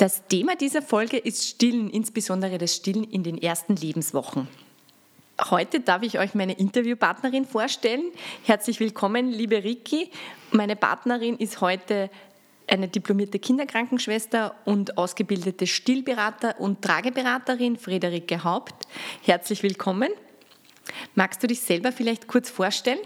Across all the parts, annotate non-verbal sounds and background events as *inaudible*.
Das Thema dieser Folge ist Stillen, insbesondere das Stillen in den ersten Lebenswochen. Heute darf ich euch meine Interviewpartnerin vorstellen. Herzlich willkommen, liebe Ricky. Meine Partnerin ist heute eine diplomierte Kinderkrankenschwester und ausgebildete Stillberater und Trageberaterin, Friederike Haupt. Herzlich willkommen. Magst du dich selber vielleicht kurz vorstellen?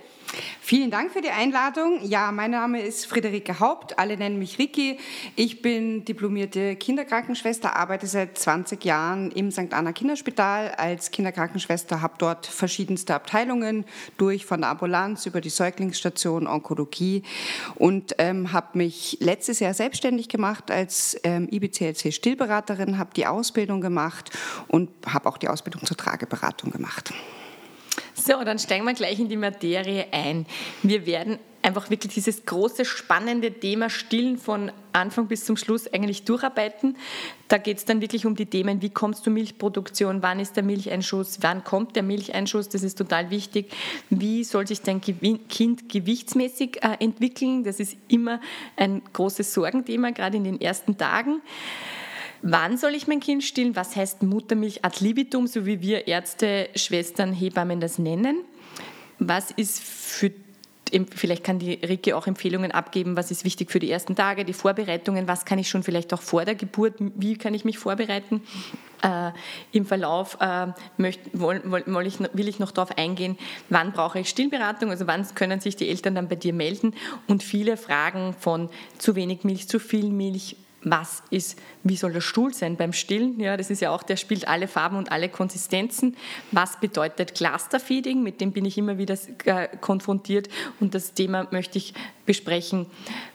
Vielen Dank für die Einladung. Ja, mein Name ist Friederike Haupt, alle nennen mich Ricky. Ich bin diplomierte Kinderkrankenschwester, arbeite seit 20 Jahren im St. Anna Kinderspital als Kinderkrankenschwester, habe dort verschiedenste Abteilungen durch, von der Ambulanz über die Säuglingsstation, Onkologie und ähm, habe mich letztes Jahr selbstständig gemacht als ähm, IBCLC-Stillberaterin, habe die Ausbildung gemacht und habe auch die Ausbildung zur Trageberatung gemacht. So, dann steigen wir gleich in die Materie ein. Wir werden einfach wirklich dieses große, spannende Thema Stillen von Anfang bis zum Schluss eigentlich durcharbeiten. Da geht es dann wirklich um die Themen, wie kommt es zur Milchproduktion, wann ist der Milcheinschuss, wann kommt der Milcheinschuss, das ist total wichtig. Wie soll sich dein Kind gewichtsmäßig äh, entwickeln, das ist immer ein großes Sorgenthema, gerade in den ersten Tagen. Wann soll ich mein Kind stillen? Was heißt Muttermilch ad libitum, so wie wir Ärzte, Schwestern, Hebammen das nennen? Was ist für Vielleicht kann die Ricke auch Empfehlungen abgeben, was ist wichtig für die ersten Tage, die Vorbereitungen, was kann ich schon vielleicht auch vor der Geburt, wie kann ich mich vorbereiten. Äh, Im Verlauf äh, möcht, woll, woll ich, will ich noch darauf eingehen, wann brauche ich Stillberatung, also wann können sich die Eltern dann bei dir melden und viele Fragen von zu wenig Milch, zu viel Milch, was ist, wie soll der Stuhl sein beim Stillen? Ja, das ist ja auch, der spielt alle Farben und alle Konsistenzen. Was bedeutet Clusterfeeding? Mit dem bin ich immer wieder äh, konfrontiert und das Thema möchte ich besprechen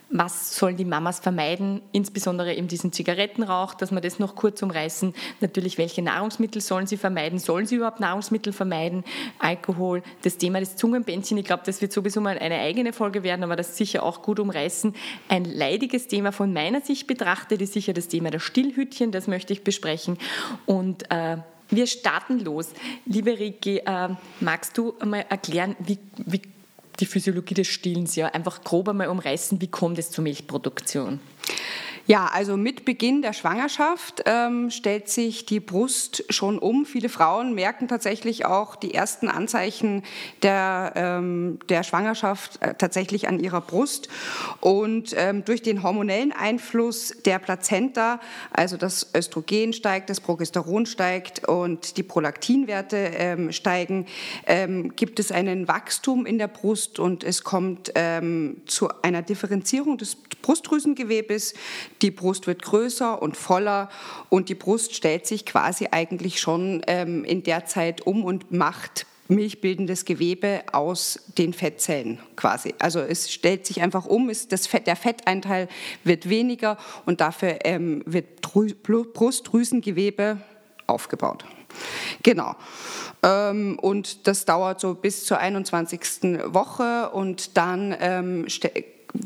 was sollen die Mamas vermeiden, insbesondere eben diesen Zigarettenrauch, dass wir das noch kurz umreißen. Natürlich, welche Nahrungsmittel sollen sie vermeiden? Sollen sie überhaupt Nahrungsmittel vermeiden? Alkohol, das Thema des Zungenbändchen, ich glaube, das wird sowieso mal eine eigene Folge werden, aber das sicher auch gut umreißen. Ein leidiges Thema von meiner Sicht betrachtet ist sicher das Thema der Stillhütchen, das möchte ich besprechen. Und äh, wir starten los. Liebe Riki, äh, magst du mal erklären, wie, wie die Physiologie des Stillens ja einfach grob einmal umreißen, wie kommt es zur Milchproduktion? Ja, also mit Beginn der Schwangerschaft ähm, stellt sich die Brust schon um. Viele Frauen merken tatsächlich auch die ersten Anzeichen der, ähm, der Schwangerschaft äh, tatsächlich an ihrer Brust. Und ähm, durch den hormonellen Einfluss der Plazenta, also das Östrogen steigt, das Progesteron steigt und die Prolaktinwerte ähm, steigen, ähm, gibt es einen Wachstum in der Brust und es kommt ähm, zu einer Differenzierung des Brustdrüsengewebes die Brust wird größer und voller und die Brust stellt sich quasi eigentlich schon ähm, in der Zeit um und macht milchbildendes Gewebe aus den Fettzellen quasi. Also es stellt sich einfach um, ist das Fett, der Fetteinteil wird weniger und dafür ähm, wird Brustdrüsengewebe aufgebaut. Genau. Ähm, und das dauert so bis zur 21. Woche und dann ähm,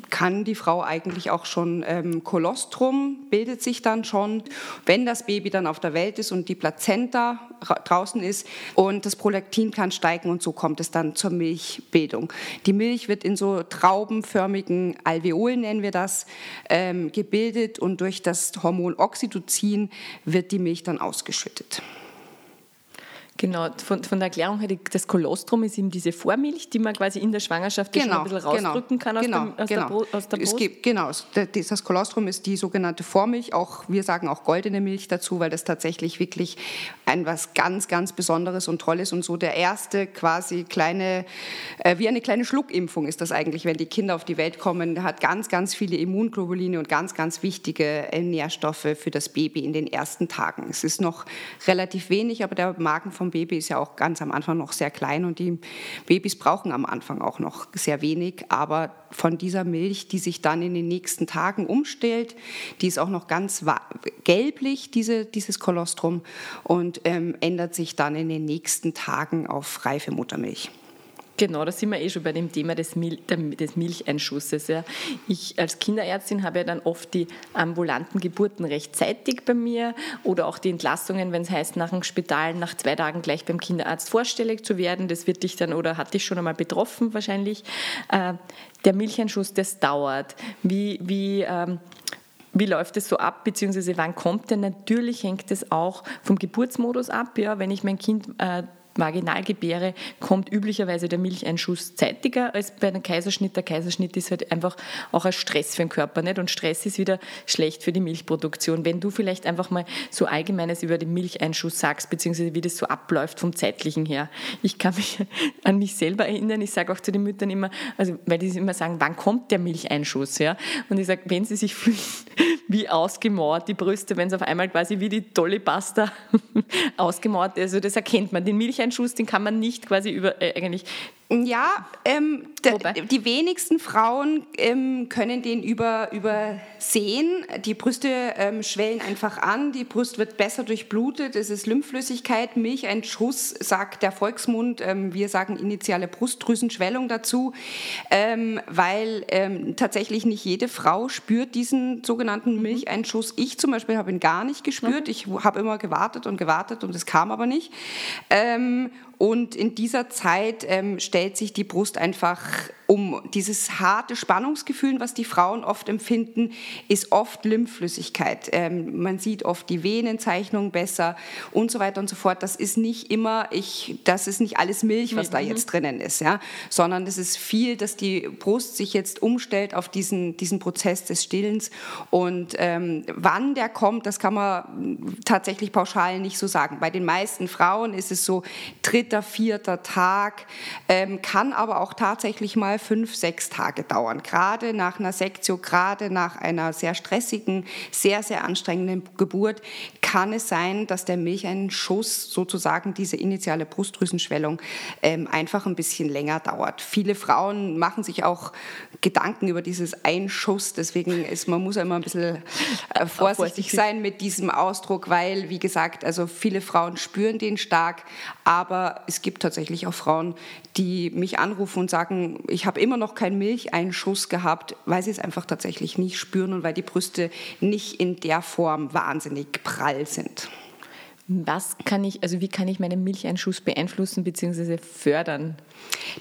kann die Frau eigentlich auch schon ähm, Kolostrum, bildet sich dann schon, wenn das Baby dann auf der Welt ist und die Plazenta draußen ist und das Prolaktin kann steigen und so kommt es dann zur Milchbildung. Die Milch wird in so traubenförmigen Alveolen, nennen wir das, ähm, gebildet und durch das Hormon Oxytocin wird die Milch dann ausgeschüttet. Genau, von, von der Erklärung her, das Kolostrum ist eben diese Vormilch, die man quasi in der Schwangerschaft genau, ein bisschen genau. rausdrücken genau, kann aus, genau, dem, aus, genau. Der, aus der Brust. Es gibt, genau, das Kolostrum ist die sogenannte Vormilch, auch wir sagen auch goldene Milch dazu, weil das tatsächlich wirklich ein was ganz, ganz Besonderes und Tolles und so der erste quasi kleine, äh, wie eine kleine Schluckimpfung ist das eigentlich, wenn die Kinder auf die Welt kommen, hat ganz, ganz viele Immunglobuline und ganz, ganz wichtige äh, Nährstoffe für das Baby in den ersten Tagen. Es ist noch relativ wenig, aber der Magen vom Baby ist ja auch ganz am Anfang noch sehr klein und die Babys brauchen am Anfang auch noch sehr wenig, aber von dieser Milch, die sich dann in den nächsten Tagen umstellt, die ist auch noch ganz gelblich, diese, dieses Kolostrum, und ähm, ändert sich dann in den nächsten Tagen auf reife Muttermilch. Genau, da sind wir eh schon bei dem Thema des, Mil des Milcheinschusses. Ja. Ich als Kinderärztin habe ja dann oft die ambulanten Geburten rechtzeitig bei mir oder auch die Entlassungen, wenn es heißt, nach dem Spital nach zwei Tagen gleich beim Kinderarzt vorstellig zu werden. Das wird dich dann oder hat dich schon einmal betroffen wahrscheinlich. Äh, der Milcheinschuss, das dauert. Wie, wie ähm, wie läuft es so ab, beziehungsweise wann kommt der? Natürlich hängt es auch vom Geburtsmodus ab. Ja, wenn ich mein Kind äh, Vaginalgebäre kommt üblicherweise der Milcheinschuss zeitiger als bei einem Kaiserschnitt. Der Kaiserschnitt ist halt einfach auch ein Stress für den Körper nicht? und Stress ist wieder schlecht für die Milchproduktion. Wenn du vielleicht einfach mal so Allgemeines über den Milcheinschuss sagst, beziehungsweise wie das so abläuft vom zeitlichen her. Ich kann mich *laughs* an mich selber erinnern, ich sage auch zu den Müttern immer, also weil die immer sagen, wann kommt der Milcheinschuss? Ja? Und ich sage, wenn sie sich fühlen *laughs* wie ausgemauert, die Brüste, wenn es auf einmal quasi wie die tolle Pasta *laughs* ausgemauert ist, also das erkennt man. Den Milcheinschuss Schuss, den kann man nicht quasi über, äh, eigentlich ja, ähm, die wenigsten Frauen ähm, können den über, übersehen. Die Brüste ähm, schwellen einfach an, die Brust wird besser durchblutet, es ist Lymphflüssigkeit, Milch, ein Schuss, sagt der Volksmund. Ähm, wir sagen initiale Brustdrüsenschwellung dazu, ähm, weil ähm, tatsächlich nicht jede Frau spürt diesen sogenannten mhm. Milcheinschuss. Ich zum Beispiel habe ihn gar nicht gespürt. Ich habe immer gewartet und gewartet und es kam aber nicht. Und in dieser Zeit ähm, stellt sich die Brust einfach um. Dieses harte Spannungsgefühl, was die Frauen oft empfinden, ist oft Lymphflüssigkeit. Ähm, man sieht oft die Venenzeichnung besser und so weiter und so fort. Das ist nicht immer, ich, das ist nicht alles Milch, was da mhm. jetzt drinnen ist, ja? sondern es ist viel, dass die Brust sich jetzt umstellt auf diesen, diesen Prozess des Stillens. Und ähm, wann der kommt, das kann man tatsächlich pauschal nicht so sagen. Bei den meisten Frauen ist es so, dritter, vierter Tag, ähm, kann aber auch tatsächlich mal fünf, sechs Tage dauern. Gerade nach einer Sektio, gerade nach einer sehr stressigen, sehr, sehr anstrengenden Geburt kann es sein, dass der Milcheinschuss, sozusagen diese initiale Brustdrüsenschwellung, ähm, einfach ein bisschen länger dauert. Viele Frauen machen sich auch Gedanken über dieses Einschuss, deswegen ist man muss immer ein bisschen äh, vorsichtig sein mit diesem Ausdruck, weil, wie gesagt, also viele Frauen spüren den stark, aber es gibt tatsächlich auch Frauen, die mich anrufen und sagen, ich habe immer noch keinen Milcheinschuss gehabt, weil sie es einfach tatsächlich nicht spüren und weil die Brüste nicht in der Form wahnsinnig prall sind. Was kann ich, also wie kann ich meinen Milcheinschuss beeinflussen bzw. fördern?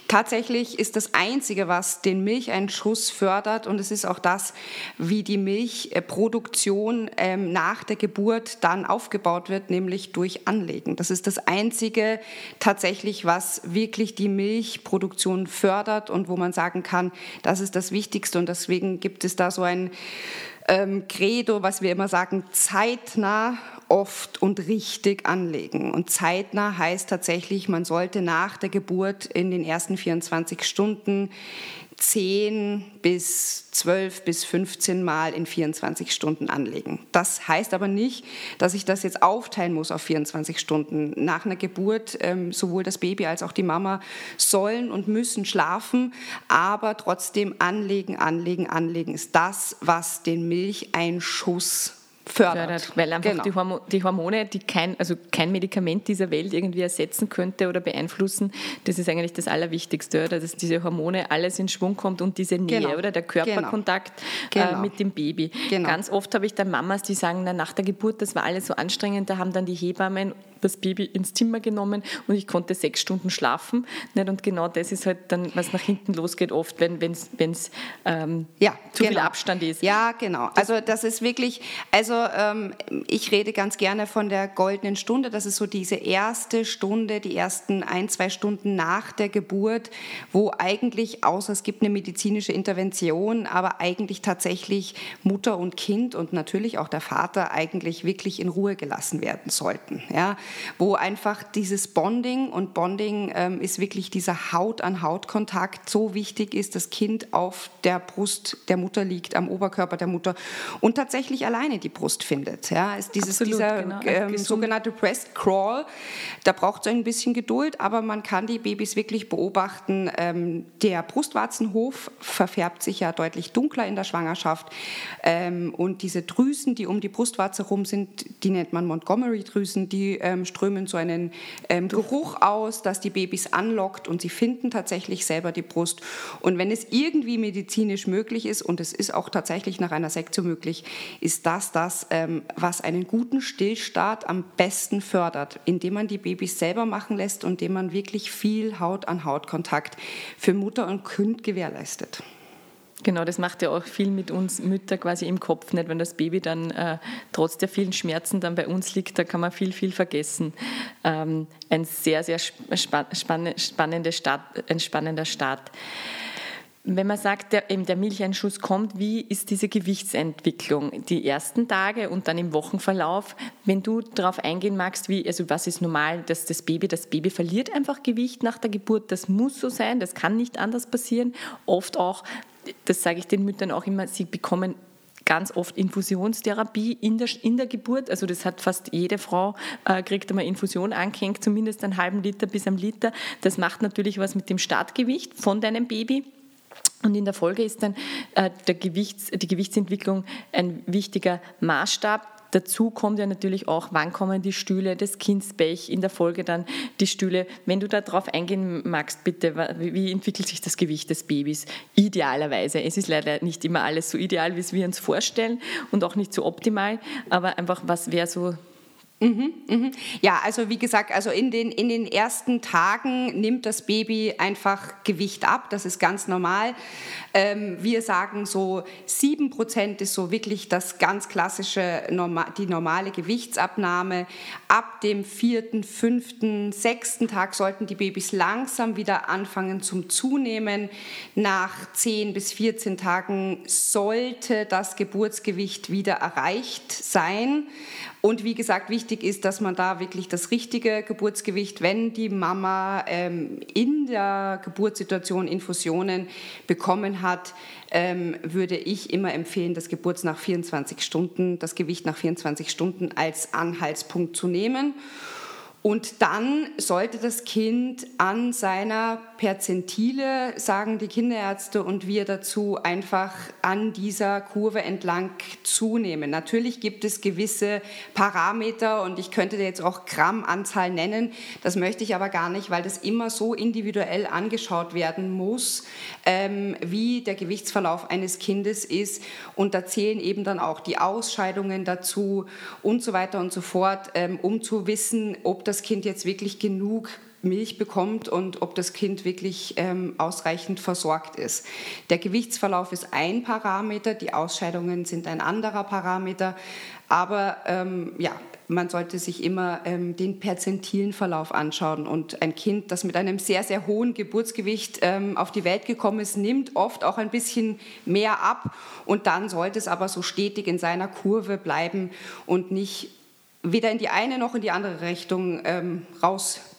Tatsächlich ist das Einzige, was den Milcheinschuss fördert, und es ist auch das, wie die Milchproduktion ähm, nach der Geburt dann aufgebaut wird, nämlich durch Anlegen. Das ist das Einzige tatsächlich, was wirklich die Milchproduktion fördert und wo man sagen kann, das ist das Wichtigste. Und deswegen gibt es da so ein ähm, Credo, was wir immer sagen, zeitnah oft und richtig anlegen. Und zeitnah heißt tatsächlich, man sollte nach der Geburt in den ersten 24 Stunden 10 bis 12 bis 15 Mal in 24 Stunden anlegen. Das heißt aber nicht, dass ich das jetzt aufteilen muss auf 24 Stunden. Nach einer Geburt ähm, sowohl das Baby als auch die Mama sollen und müssen schlafen, aber trotzdem anlegen, anlegen, anlegen ist das, was den Milcheinschuss fördert. fördert weil einfach genau. die, Hormo die, Hormone, die kein, also kein Medikament dieser Welt irgendwie ersetzen könnte oder beeinflussen, das ist eigentlich das Allerwichtigste, oder? dass diese Hormone alles in Schwung kommt und diese Nähe genau. oder der Körperkontakt genau. Äh, genau. mit dem Baby. Genau. Ganz oft habe ich dann Mamas, die sagen, na, nach der Geburt, das war alles so anstrengend, da haben dann die Hebammen das Baby ins Zimmer genommen und ich konnte sechs Stunden schlafen. Nicht? Und genau das ist halt dann, was nach hinten losgeht, oft, wenn es ähm, ja, zu viel genau. Abstand ist. Ja, genau. Also das ist wirklich, also Also ähm, ich rede ganz gerne von der goldenen Stunde. Das ist so diese erste Stunde, die ersten ein, zwei Stunden nach der Geburt, wo eigentlich, außer es gibt eine medizinische Intervention, aber eigentlich tatsächlich Mutter und Kind und natürlich auch der Vater eigentlich wirklich in Ruhe gelassen werden sollten. Ja? Wo einfach dieses Bonding und Bonding ähm, ist wirklich dieser Haut-an-Haut-Kontakt so wichtig ist, das Kind auf der Brust der Mutter liegt, am Oberkörper der Mutter und tatsächlich alleine die Brust findet. Ja, ist dieses, Absolut, dieser genau. ähm, sogenannte Breast Crawl, da braucht es ein bisschen Geduld, aber man kann die Babys wirklich beobachten. Ähm, der Brustwarzenhof verfärbt sich ja deutlich dunkler in der Schwangerschaft ähm, und diese Drüsen, die um die Brustwarze rum sind, die nennt man Montgomery-Drüsen, die ähm, strömen so einen ähm, Geruch aus, dass die Babys anlockt und sie finden tatsächlich selber die Brust. Und wenn es irgendwie medizinisch möglich ist, und es ist auch tatsächlich nach einer Sektion möglich, ist das das, ähm, was einen guten Stillstart am besten fördert, indem man die Babys selber machen lässt und indem man wirklich viel Haut-an-Haut-Kontakt für Mutter und Kind gewährleistet. Genau, das macht ja auch viel mit uns Mütter quasi im Kopf, nicht? Wenn das Baby dann äh, trotz der vielen Schmerzen dann bei uns liegt, da kann man viel, viel vergessen. Ähm, ein sehr, sehr spa spannende Start, ein spannender Start. Wenn man sagt, der, eben der Milcheinschuss kommt, wie ist diese Gewichtsentwicklung? Die ersten Tage und dann im Wochenverlauf, wenn du darauf eingehen magst, wie, also was ist normal, dass das Baby, das Baby verliert einfach Gewicht nach der Geburt, das muss so sein, das kann nicht anders passieren. Oft auch, das sage ich den Müttern auch immer, sie bekommen ganz oft Infusionstherapie in der, in der Geburt. Also das hat fast jede Frau, äh, kriegt einmal Infusion angehängt, zumindest einen halben Liter bis einen Liter. Das macht natürlich was mit dem Startgewicht von deinem Baby. Und in der Folge ist dann äh, der Gewichts, die Gewichtsentwicklung ein wichtiger Maßstab. Dazu kommt ja natürlich auch, wann kommen die Stühle, das Kindsbech, in der Folge dann die Stühle. Wenn du darauf eingehen magst, bitte, wie entwickelt sich das Gewicht des Babys? Idealerweise. Es ist leider nicht immer alles so ideal, wie wir uns vorstellen und auch nicht so optimal, aber einfach, was wäre so Mhm, mhm. Ja, also wie gesagt, also in den, in den ersten Tagen nimmt das Baby einfach Gewicht ab, das ist ganz normal. Ähm, wir sagen so, sieben Prozent ist so wirklich das ganz klassische, die normale Gewichtsabnahme. Ab dem vierten, fünften, sechsten Tag sollten die Babys langsam wieder anfangen zum Zunehmen. Nach zehn bis 14 Tagen sollte das Geburtsgewicht wieder erreicht sein. Und wie gesagt, wichtig ist, dass man da wirklich das richtige Geburtsgewicht, wenn die Mama ähm, in der Geburtssituation Infusionen bekommen hat, ähm, würde ich immer empfehlen, das Geburts nach 24 Stunden, das Gewicht nach 24 Stunden als Anhaltspunkt zu nehmen. Und dann sollte das Kind an seiner Perzentile, sagen die Kinderärzte und wir dazu, einfach an dieser Kurve entlang zunehmen. Natürlich gibt es gewisse Parameter und ich könnte jetzt auch Grammanzahl nennen. Das möchte ich aber gar nicht, weil das immer so individuell angeschaut werden muss, ähm, wie der Gewichtsverlauf eines Kindes ist. Und da zählen eben dann auch die Ausscheidungen dazu und so weiter und so fort, ähm, um zu wissen, ob das Kind jetzt wirklich genug Milch bekommt und ob das Kind wirklich ähm, ausreichend versorgt ist. Der Gewichtsverlauf ist ein Parameter, die Ausscheidungen sind ein anderer Parameter, aber ähm, ja, man sollte sich immer ähm, den perzentilen Verlauf anschauen. Und ein Kind, das mit einem sehr, sehr hohen Geburtsgewicht ähm, auf die Welt gekommen ist, nimmt oft auch ein bisschen mehr ab. Und dann sollte es aber so stetig in seiner Kurve bleiben und nicht weder in die eine noch in die andere Richtung ähm,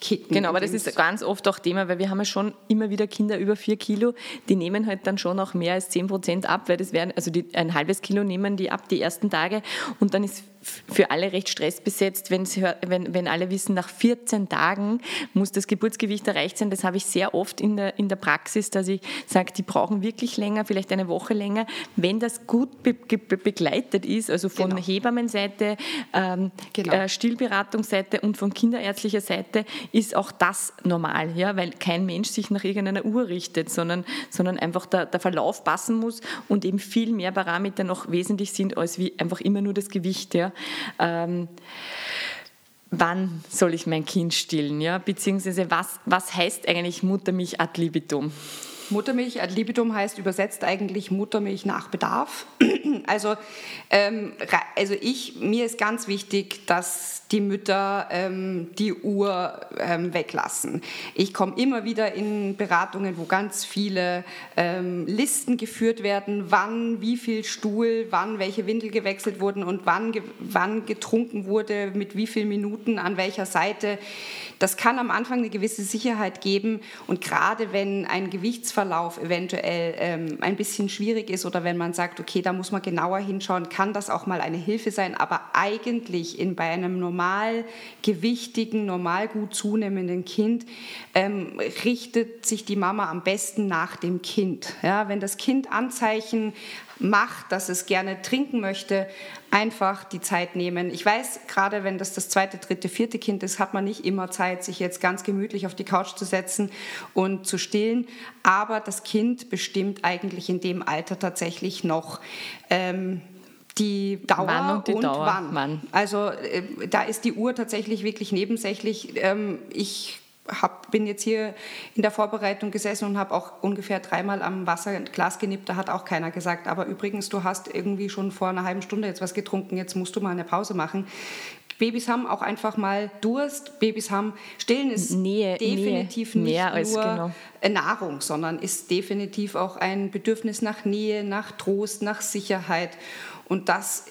rauskicken. Genau, aber das ist ganz oft auch Thema, weil wir haben ja schon immer wieder Kinder über vier Kilo, die nehmen halt dann schon auch mehr als zehn Prozent ab, weil das wären, also die, ein halbes Kilo nehmen die ab die ersten Tage und dann ist für alle recht stressbesetzt, wenn, sie, wenn, wenn alle wissen, nach 14 Tagen muss das Geburtsgewicht erreicht sein. Das habe ich sehr oft in der, in der Praxis, dass ich sage, die brauchen wirklich länger, vielleicht eine Woche länger. Wenn das gut be, be, begleitet ist, also von genau. Hebammenseite, ähm, genau. äh, Stillberatungsseite und von kinderärztlicher Seite, ist auch das normal, ja? weil kein Mensch sich nach irgendeiner Uhr richtet, sondern, sondern einfach der, der Verlauf passen muss und eben viel mehr Parameter noch wesentlich sind als wie einfach immer nur das Gewicht. Ja? Ähm, wann soll ich mein Kind stillen? Ja? Beziehungsweise was, was heißt eigentlich Muttermilch ad libitum? Muttermilch ad libitum heißt übersetzt eigentlich Muttermilch nach Bedarf. *clears throat* Also, ähm, also ich, mir ist ganz wichtig, dass die Mütter ähm, die Uhr ähm, weglassen. Ich komme immer wieder in Beratungen, wo ganz viele ähm, Listen geführt werden, wann, wie viel Stuhl, wann welche Windel gewechselt wurden und wann, ge wann getrunken wurde, mit wie vielen Minuten, an welcher Seite. Das kann am Anfang eine gewisse Sicherheit geben und gerade wenn ein Gewichtsverlauf eventuell ähm, ein bisschen schwierig ist oder wenn man sagt, okay, da muss man genauer hinschauen, kann das auch mal eine Hilfe sein. Aber eigentlich in, bei einem normal gewichtigen, normal gut zunehmenden Kind ähm, richtet sich die Mama am besten nach dem Kind. Ja, wenn das Kind Anzeichen macht, dass es gerne trinken möchte, einfach die Zeit nehmen. Ich weiß, gerade wenn das das zweite, dritte, vierte Kind ist, hat man nicht immer Zeit, sich jetzt ganz gemütlich auf die Couch zu setzen und zu stillen. Aber das Kind bestimmt eigentlich in dem Alter tatsächlich noch. Ähm, die Dauer wann und, die und Dauer. wann. wann. Also äh, da ist die Uhr tatsächlich wirklich nebensächlich. Ähm, ich hab, bin jetzt hier in der Vorbereitung gesessen und habe auch ungefähr dreimal am Wasserglas genippt. Da hat auch keiner gesagt, aber übrigens, du hast irgendwie schon vor einer halben Stunde jetzt was getrunken, jetzt musst du mal eine Pause machen. Babys haben auch einfach mal Durst. Babys haben Stillen ist Nähe, definitiv Nähe, nicht mehr als nur genau. Nahrung, sondern ist definitiv auch ein Bedürfnis nach Nähe, nach Trost, nach Sicherheit. Und das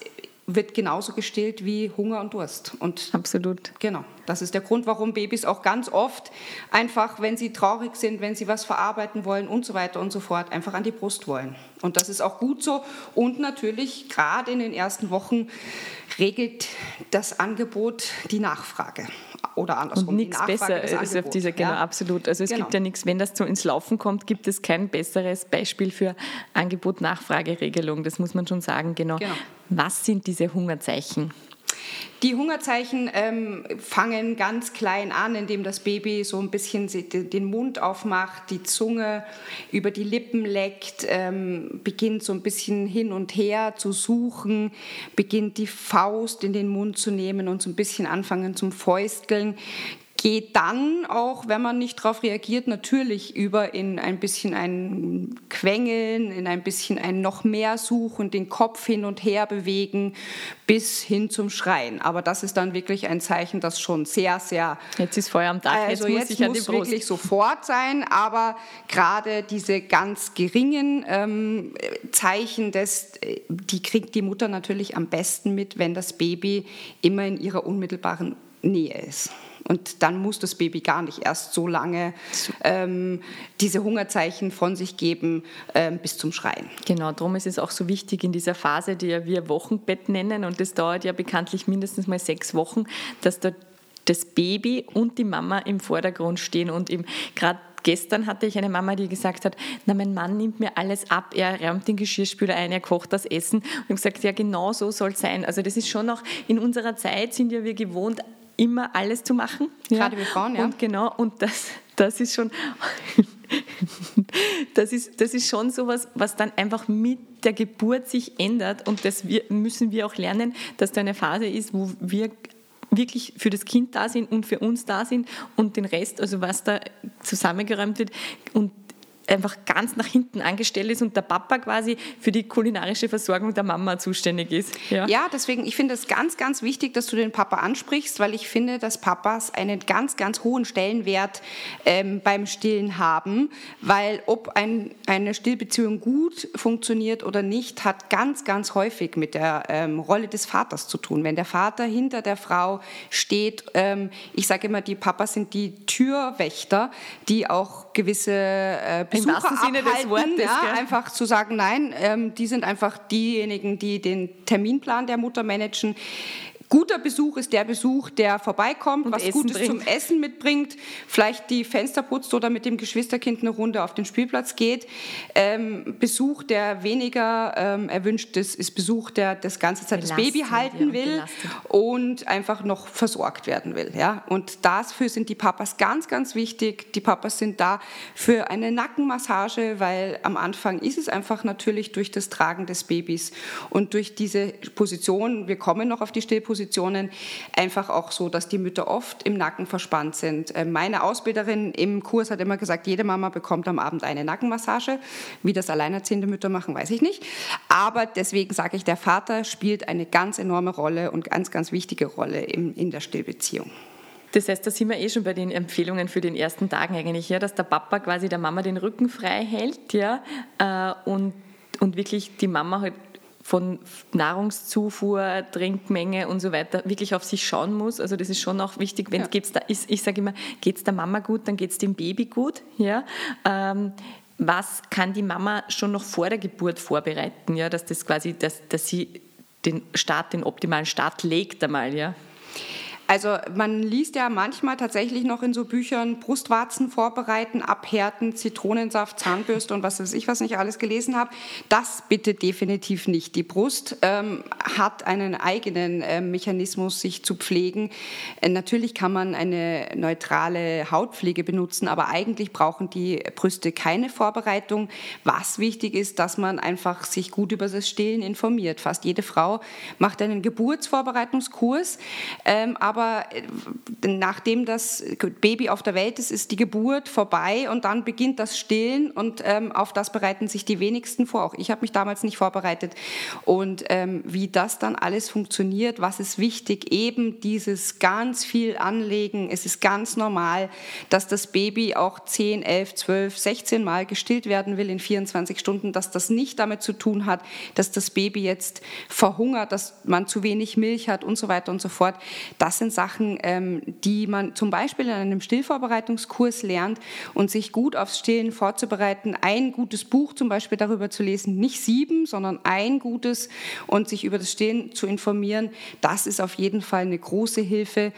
wird genauso gestillt wie Hunger und Durst. Und Absolut. Genau, das ist der Grund, warum Babys auch ganz oft einfach, wenn sie traurig sind, wenn sie was verarbeiten wollen und so weiter und so fort, einfach an die Brust wollen. Und das ist auch gut so. Und natürlich, gerade in den ersten Wochen, regelt das Angebot die Nachfrage. Oder andersrum. Und nichts besser ist auf Angebot, dieser, genau, ja. absolut. Also es Genau. gibt ja nichts, wenn das so ins Laufen kommt, gibt es kein besseres Beispiel für Angebot-Nachfrageregelung. Das muss man schon sagen, genau. Genau. Was sind diese Hungerzeichen? Die Hungerzeichen ähm, fangen ganz klein an, indem das Baby so ein bisschen den Mund aufmacht, die Zunge über die Lippen leckt, ähm, beginnt so ein bisschen hin und her zu suchen, beginnt die Faust in den Mund zu nehmen und so ein bisschen anfangen zum Fäusteln. Geht dann auch, wenn man nicht darauf reagiert, natürlich über in ein bisschen ein Quengeln, in ein bisschen ein noch mehr Suchen, den Kopf hin und her bewegen, bis hin zum Schreien. Aber das ist dann wirklich ein Zeichen, das schon sehr, sehr Jetzt ist Feuer am Dach, also jetzt muss jetzt ich an die muss Brust. wirklich sofort sein, aber gerade diese ganz geringen ähm, Zeichen, des, die kriegt die Mutter natürlich am besten mit, wenn das Baby immer in ihrer unmittelbaren Nähe ist. Und dann muss das Baby gar nicht erst so lange ähm, diese Hungerzeichen von sich geben ähm, bis zum Schreien. Genau, darum ist es auch so wichtig in dieser Phase, die ja wir Wochenbett nennen, und das dauert ja bekanntlich mindestens mal sechs Wochen, dass da das Baby und die Mama im Vordergrund stehen und eben gerade Gestern hatte ich eine Mama, die gesagt hat, na, mein Mann nimmt mir alles ab, er räumt den Geschirrspüler ein, er kocht das Essen. Und ich habe gesagt, ja, genau so soll es sein. Also das ist schon noch, in unserer Zeit sind ja wir gewohnt, immer alles zu machen. Gerade wir Frauen, ja. Und genau, und das, das ist schon, *laughs* das ist, das ist schon sowas, was dann einfach mit der Geburt sich ändert und das wir, müssen wir auch lernen, dass da eine Phase ist, wo wir wirklich für das Kind da sind und für uns da sind und den Rest, also was da zusammengeräumt wird und einfach ganz nach hinten angestellt ist und der Papa quasi für die kulinarische Versorgung der Mama zuständig ist. Ja, Ja, deswegen, ich finde es ganz, ganz wichtig, dass du den Papa ansprichst, weil ich finde, dass Papas einen ganz, ganz hohen Stellenwert ähm, beim Stillen haben, weil ob ein, eine Stillbeziehung gut funktioniert oder nicht, hat ganz, ganz häufig mit der ähm, Rolle des Vaters zu tun. Wenn der Vater hinter der Frau steht, ähm, ich sage immer, die Papas sind die Türwächter, die auch gewisse äh, Im wahrsten Sinne des abhalten, Wortes, ja, einfach zu sagen, nein, ähm, die sind einfach diejenigen, die den Terminplan der Mutter managen. Guter Besuch ist der Besuch, der vorbeikommt, Und was Essen Gutes zum bringt. Essen mitbringt, vielleicht die Fenster putzt oder mit dem Geschwisterkind eine Runde auf den Spielplatz geht. Ähm, Besuch, der weniger ähm, erwünscht ist, ist Besuch, der das ganze Zeit das Belastend, Baby ja, halten und will belastet. und einfach noch versorgt werden will. Ja? Und dafür sind die Papas ganz, ganz wichtig. Die Papas sind da für eine Nackenmassage, weil am Anfang ist es einfach natürlich durch das Tragen des Babys und durch diese Position, wir kommen noch auf die Stillposition, Stillpositionen einfach auch so, dass die Mütter oft im Nacken verspannt sind. Äh, meine Ausbilderin im Kurs hat immer gesagt, jede Mama bekommt am Abend eine Nackenmassage. Wie das alleinerziehende Mütter machen, weiß ich nicht. Aber deswegen sage ich, der Vater spielt eine ganz enorme Rolle und ganz, ganz wichtige Rolle in, in der Stillbeziehung. Das heißt, da sind wir eh schon bei den Empfehlungen für den ersten Tagen eigentlich, ja, dass der Papa quasi der Mama den Rücken frei hält ja, äh, und, und wirklich die Mama halt von Nahrungszufuhr, Trinkmenge und so weiter wirklich auf sich schauen muss. Also das ist schon auch wichtig, wenn ja. geht's da ist, ich sage immer, geht es der Mama gut, dann geht es dem Baby gut. Ja? Ähm, was kann die Mama schon noch vor der Geburt vorbereiten, ja, dass das quasi, dass, dass sie den Start, den optimalen Start legt einmal, ja? Also man liest ja manchmal tatsächlich noch in so Büchern Brustwarzen vorbereiten, abhärten, Zitronensaft, Zahnbürste und was weiß ich, was ich alles gelesen habe. Das bitte definitiv nicht. Die Brust ähm, hat einen eigenen äh, Mechanismus, sich zu pflegen. Äh, natürlich kann man eine neutrale Hautpflege benutzen, aber eigentlich brauchen die Brüste keine Vorbereitung. Was wichtig ist, dass man einfach sich gut über das Stillen informiert. Fast jede Frau macht einen Geburtsvorbereitungskurs, ähm, aber äh, nachdem das Baby auf der Welt ist, ist die Geburt vorbei und dann beginnt das Stillen und ähm, auf das bereiten sich die wenigsten vor. Auch ich habe mich damals nicht vorbereitet. Und ähm, wie das dann alles funktioniert, was ist wichtig, eben dieses ganz viel Anlegen. Es ist ganz normal, dass das Baby auch 10, 11, 12, 16 Mal gestillt werden will in 24 Stunden, dass das nicht damit zu tun hat, dass das Baby jetzt verhungert, dass man zu wenig Milch hat und so weiter und so fort. Das sind Sachen, ähm, die man zum Beispiel in einem Stillvorbereitungskurs lernt und sich gut aufs Stillen vorzubereiten. Ein gutes Buch zum Beispiel darüber zu lesen, nicht sieben, sondern ein gutes und sich über das Stillen zu informieren, das ist auf jeden Fall eine große Hilfe.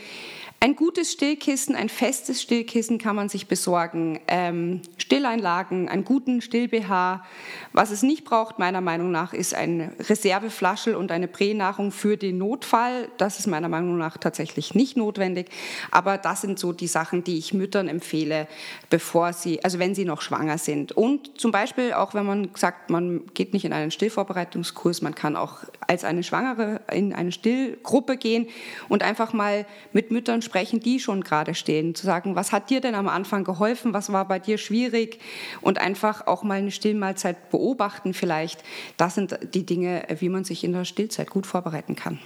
Ein gutes Stillkissen, ein festes Stillkissen kann man sich besorgen. Ähm, Stilleinlagen, einen guten Still-BH. Was es nicht braucht, meiner Meinung nach, ist ein Reserveflaschel und eine Pränahrung für den Notfall. Das ist meiner Meinung nach tatsächlich nicht notwendig. Aber das sind so die Sachen, die ich Müttern empfehle, bevor sie, also wenn sie noch schwanger sind. Und zum Beispiel auch, wenn man sagt, man geht nicht in einen Stillvorbereitungskurs, man kann auch als eine Schwangere in eine Stillgruppe gehen und einfach mal mit Müttern sprechen, die schon gerade stehen, zu sagen, was hat dir denn am Anfang geholfen, was war bei dir schwierig und einfach auch mal eine Stillmahlzeit beobachten vielleicht. Das sind die Dinge, wie man sich in der Stillzeit gut vorbereiten kann.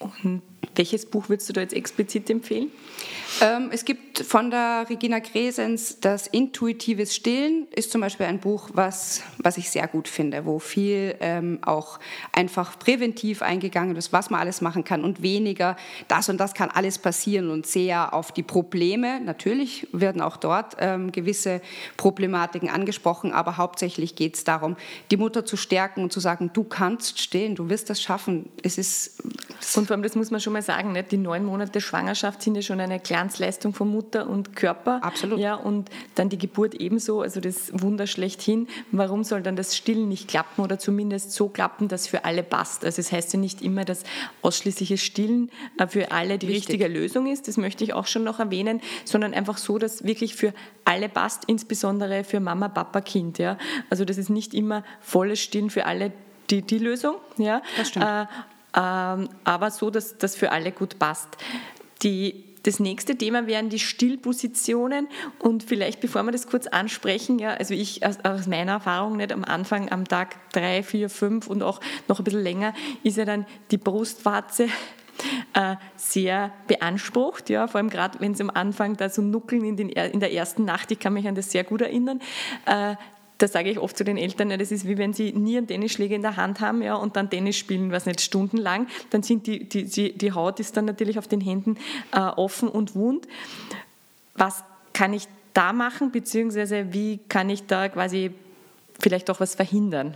Und welches Buch würdest du da jetzt explizit empfehlen? Ähm, es gibt von der Regina Gresens das Intuitives Stillen, ist zum Beispiel ein Buch, was, was ich sehr gut finde, wo viel ähm, auch einfach präventiv eingegangen ist, was man alles machen kann und weniger, das und das kann alles passieren und sehr auf die Probleme. Natürlich werden auch dort ähm, gewisse Problematiken angesprochen, aber hauptsächlich geht es darum, die Mutter zu stärken und zu sagen, du kannst stillen, du wirst das schaffen. Es ist und vor allem, das muss man schon mal sagen, nicht? die neun Monate Schwangerschaft sind ja schon eine Glanzleistung von Mutter und Körper. Absolut. Ja, und dann die Geburt ebenso, also das Wunder schlechthin. Warum soll dann das Stillen nicht klappen oder zumindest so klappen, dass für alle passt? Also es das heißt ja nicht immer, dass ausschließliches Stillen äh, für alle die Richtig. richtige Lösung ist, das möchte ich auch schon noch erwähnen, sondern einfach so, dass wirklich für alle passt, insbesondere für Mama, Papa, Kind. Ja? Also das ist nicht immer volles Stillen für alle die, die Lösung. Ja? Das stimmt. Äh, ähm, aber so, dass das für alle gut passt. Die, das nächste Thema wären die Stillpositionen. Und vielleicht, bevor wir das kurz ansprechen, ja, also ich aus, aus, meiner Erfahrung nicht am Anfang am Tag drei, vier, fünf und auch noch ein bisschen länger ist ja dann die Brustwarze äh, sehr beansprucht, ja, vor allem gerade wenn es am Anfang da so nuckeln in, den, in der ersten Nacht, ich kann mich an das sehr gut erinnern, äh, da sage ich oft zu den Eltern, das ist wie wenn sie nie einen Tennisschläger in der Hand haben ja, und dann Tennis spielen, was nicht stundenlang, dann sind die, die, die, die Haut ist dann natürlich auf den Händen äh, offen und wund. Was kann ich da machen, beziehungsweise wie kann ich da quasi vielleicht auch was verhindern?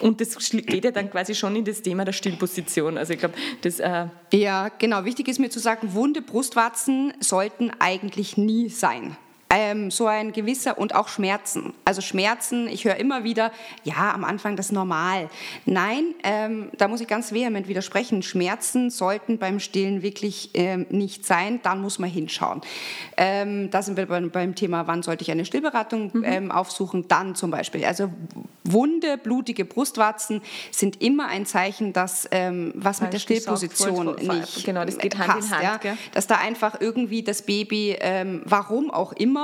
Und das geht ja dann quasi schon in das Thema der Stillposition. Also ich glaube, das. Äh ja, genau. Wichtig ist mir zu sagen, wunde Brustwarzen sollten eigentlich nie sein. Ähm, so ein gewisser und auch Schmerzen. Also Schmerzen, ich höre immer wieder, ja, am Anfang das normal. Nein, ähm, da muss ich ganz vehement widersprechen. Schmerzen sollten beim Stillen wirklich ähm, nicht sein, dann muss man hinschauen. Ähm, da sind wir beim, beim, Thema, wann sollte ich eine Stillberatung mhm. Ähm, aufsuchen, dann zum Beispiel. Also Wunde, blutige Brustwarzen sind immer ein Zeichen, dass ähm, was mit der Stillposition nicht genau, das geht Hand passt, Hand, ja? dass da einfach irgendwie das Baby, warum auch immer,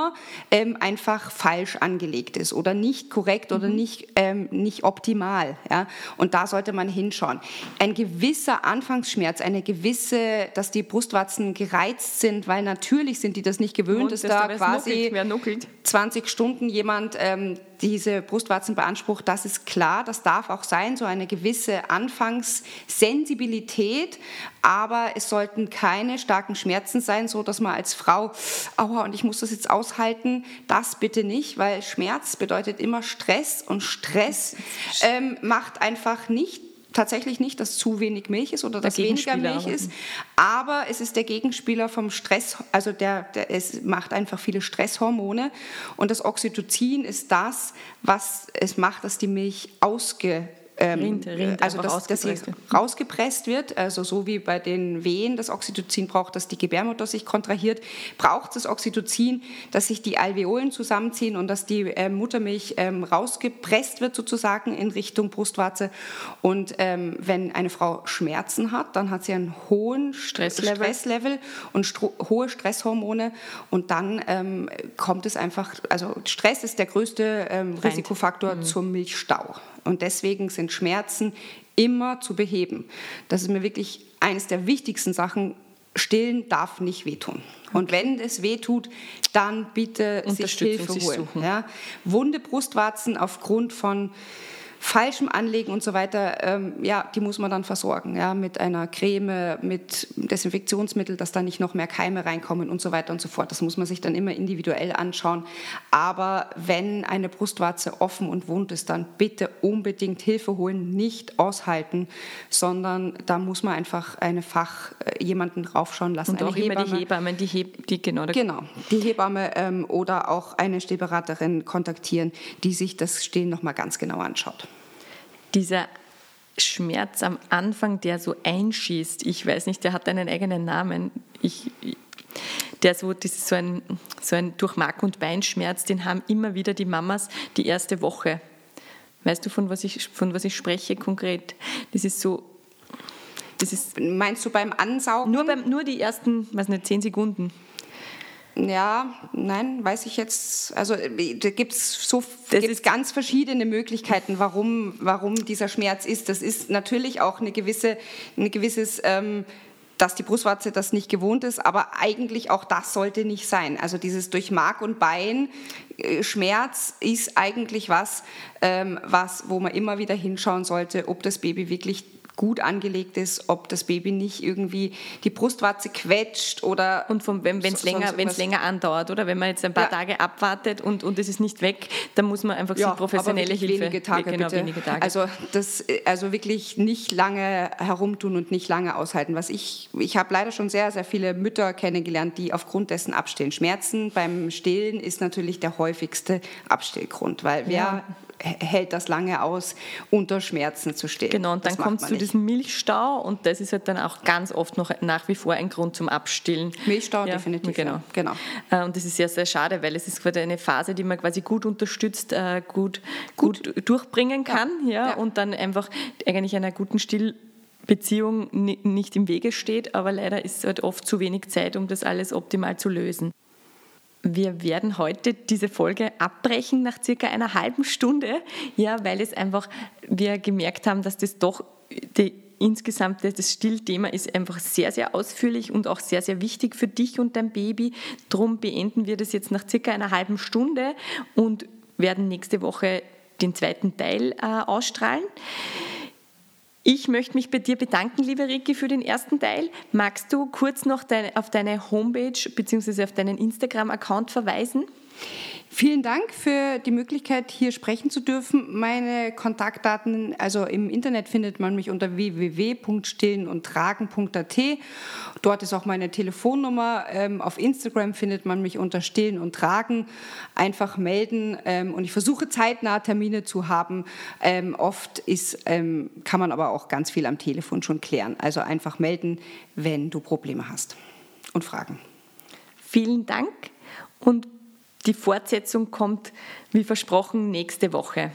ähm, einfach falsch angelegt ist oder nicht korrekt mhm. oder nicht, ähm, nicht optimal. Ja? Und da sollte man hinschauen. Ein gewisser Anfangsschmerz, eine gewisse, dass die Brustwarzen gereizt sind, weil natürlich sind die das nicht gewöhnt, dass da quasi nuckelt, 20 Stunden jemand ähm, diese Brustwarzen beansprucht, das ist klar, das darf auch sein, so eine gewisse Anfangssensibilität, aber es sollten keine starken Schmerzen sein, so dass man als Frau, aua, und ich muss das jetzt aushalten, das bitte nicht, weil Schmerz bedeutet immer Stress und Stress ähm, macht einfach nicht tatsächlich nicht, dass zu wenig Milch ist oder dass weniger Milch ist, aber es ist der Gegenspieler vom Stress, also der, der, es macht einfach viele Stresshormone. Und das Oxytocin ist das, was es macht, dass die Milch ausge ähm, Rind, Rind also dass, dass sie rausgepresst wird, also so wie bei den Wehen das Oxytocin braucht, dass die Gebärmutter sich kontrahiert, braucht das Oxytocin, dass sich die Alveolen zusammenziehen und dass die äh, Muttermilch ähm, rausgepresst wird sozusagen in Richtung Brustwarze. Und ähm, wenn eine Frau Schmerzen hat, dann hat sie einen hohen Stresslevel, Stresslevel und Stro hohe Stresshormone und dann ähm, kommt es einfach, also Stress ist der größte ähm, Risikofaktor mhm. zum Milchstau. Und deswegen sind Schmerzen immer zu beheben. Das ist mir wirklich eines der wichtigsten Sachen. Stillen darf nicht wehtun. Okay. Und wenn es wehtut, dann bitte sich Hilfe holen. Ja? Wunde Brustwarzen aufgrund von falschem Anlegen und so weiter, ähm, ja, die muss man dann versorgen, ja, mit einer Creme, mit Desinfektionsmittel, dass da nicht noch mehr Keime reinkommen und so weiter und so fort. Das muss man sich dann immer individuell anschauen. Aber wenn eine Brustwarze offen und wund ist, dann bitte unbedingt Hilfe holen, nicht aushalten, sondern da muss man einfach eine Fach, äh, jemanden draufschauen lassen. Und auch eine immer Hebamme. die Hebamme, die, Heb die genau. Genau, die Hebamme ähm, oder auch eine Stillberaterin kontaktieren, die sich das Stillen nochmal ganz genau anschaut dieser Schmerz am Anfang, der so einschießt, ich weiß nicht, der hat einen eigenen Namen. Ich, der so, das ist so ein, so ein durch Mark- und Beinschmerz, den haben immer wieder die Mamas die erste Woche. Weißt du, von was ich, von was ich spreche konkret? Das ist so. Das ist, Meinst du beim Ansaugen? Nur, beim, nur die ersten, was nicht, zehn Sekunden. Ja, nein, weiß ich jetzt. Also äh, da gibt es so gibt's ganz verschiedene Möglichkeiten, warum, warum dieser Schmerz ist. Das ist natürlich auch eine gewisse, ein gewisses, ähm, dass die Brustwarze das nicht gewohnt ist, aber eigentlich auch das sollte nicht sein. Also dieses durch Mark und Bein äh, Schmerz ist eigentlich was, ähm, was, wo man immer wieder hinschauen sollte, ob das Baby wirklich gut angelegt ist, ob das Baby nicht irgendwie die Brustwarze quetscht oder. Und vom, wenn es länger, länger andauert, oder? Wenn man jetzt ein paar ja. Tage abwartet und, und es ist nicht weg, dann muss man einfach ja, professionelle Hilfe. Wenige Tage, genau, bitte. wenige Tage. Also, das, also wirklich nicht lange herumtun und nicht lange aushalten. Was ich, ich habe leider schon sehr, sehr viele Mütter kennengelernt, die aufgrund dessen abstillen. Schmerzen beim Stillen ist natürlich der häufigste Abstillgrund, weil wer ja hält das lange aus, unter Schmerzen zu stehen. Genau, und dann kommt es zu diesem Milchstau und das ist halt dann auch ganz oft noch nach wie vor ein Grund zum Abstillen. Milchstau, ja, definitiv. Genau. genau. Äh, und das ist sehr, sehr schade, weil es ist quasi eine Phase, die man quasi gut unterstützt, äh, gut, gut, gut durchbringen kann ja, ja, und dann einfach eigentlich einer guten Stillbeziehung nicht im Wege steht, aber leider ist halt oft zu wenig Zeit, um das alles optimal zu lösen. Wir werden heute diese Folge abbrechen nach circa einer halben Stunde, ja, weil es einfach, wir gemerkt haben, dass das doch die insgesamt das Stillthema ist einfach sehr, sehr ausführlich und auch sehr, sehr wichtig für dich und dein Baby. Darum beenden wir das jetzt nach circa einer halben Stunde und werden nächste Woche den zweiten Teil äh, ausstrahlen. Ich möchte mich bei dir bedanken, liebe Ricky, für den ersten Teil. Magst du kurz noch deine, auf deine Homepage bzw. auf deinen Instagram-Account verweisen? Vielen Dank für die Möglichkeit, hier sprechen zu dürfen. Meine Kontaktdaten, also im Internet findet man mich unter www.stillenundtragen.at. Dort ist auch meine Telefonnummer. Ähm, auf Instagram findet man mich unter Stillen und Tragen. Einfach melden ähm, und ich versuche zeitnah Termine zu haben. Ähm, oft ist, kann man aber auch ganz viel am Telefon schon klären. Also einfach melden, wenn du Probleme hast und Fragen. Vielen Dank und die Fortsetzung kommt, wie versprochen, nächste Woche.